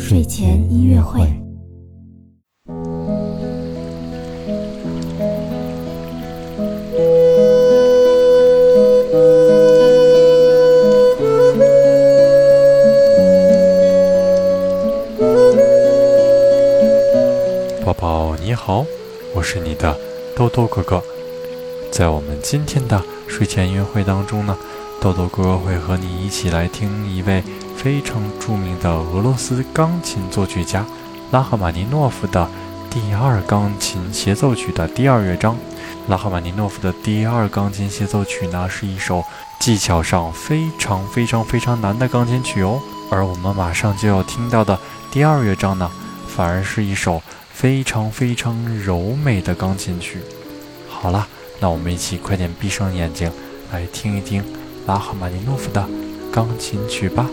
睡前音乐会。宝宝你好，我是你的豆豆哥哥。在我们今天的睡前音乐会当中呢，豆豆哥哥会和你一起来听一位非常著名的俄罗斯钢琴作曲家拉赫玛尼诺夫的第二钢琴协奏曲的第二乐章。拉赫玛尼诺夫的第二钢琴协奏曲呢，是一首技巧上非常非常非常难的钢琴曲哦。而我们马上就要听到的第二乐章呢，反而是一首非常非常柔美的钢琴曲。好了，那我们一起快点闭上眼睛，来听一听拉赫玛尼诺夫的钢琴曲吧。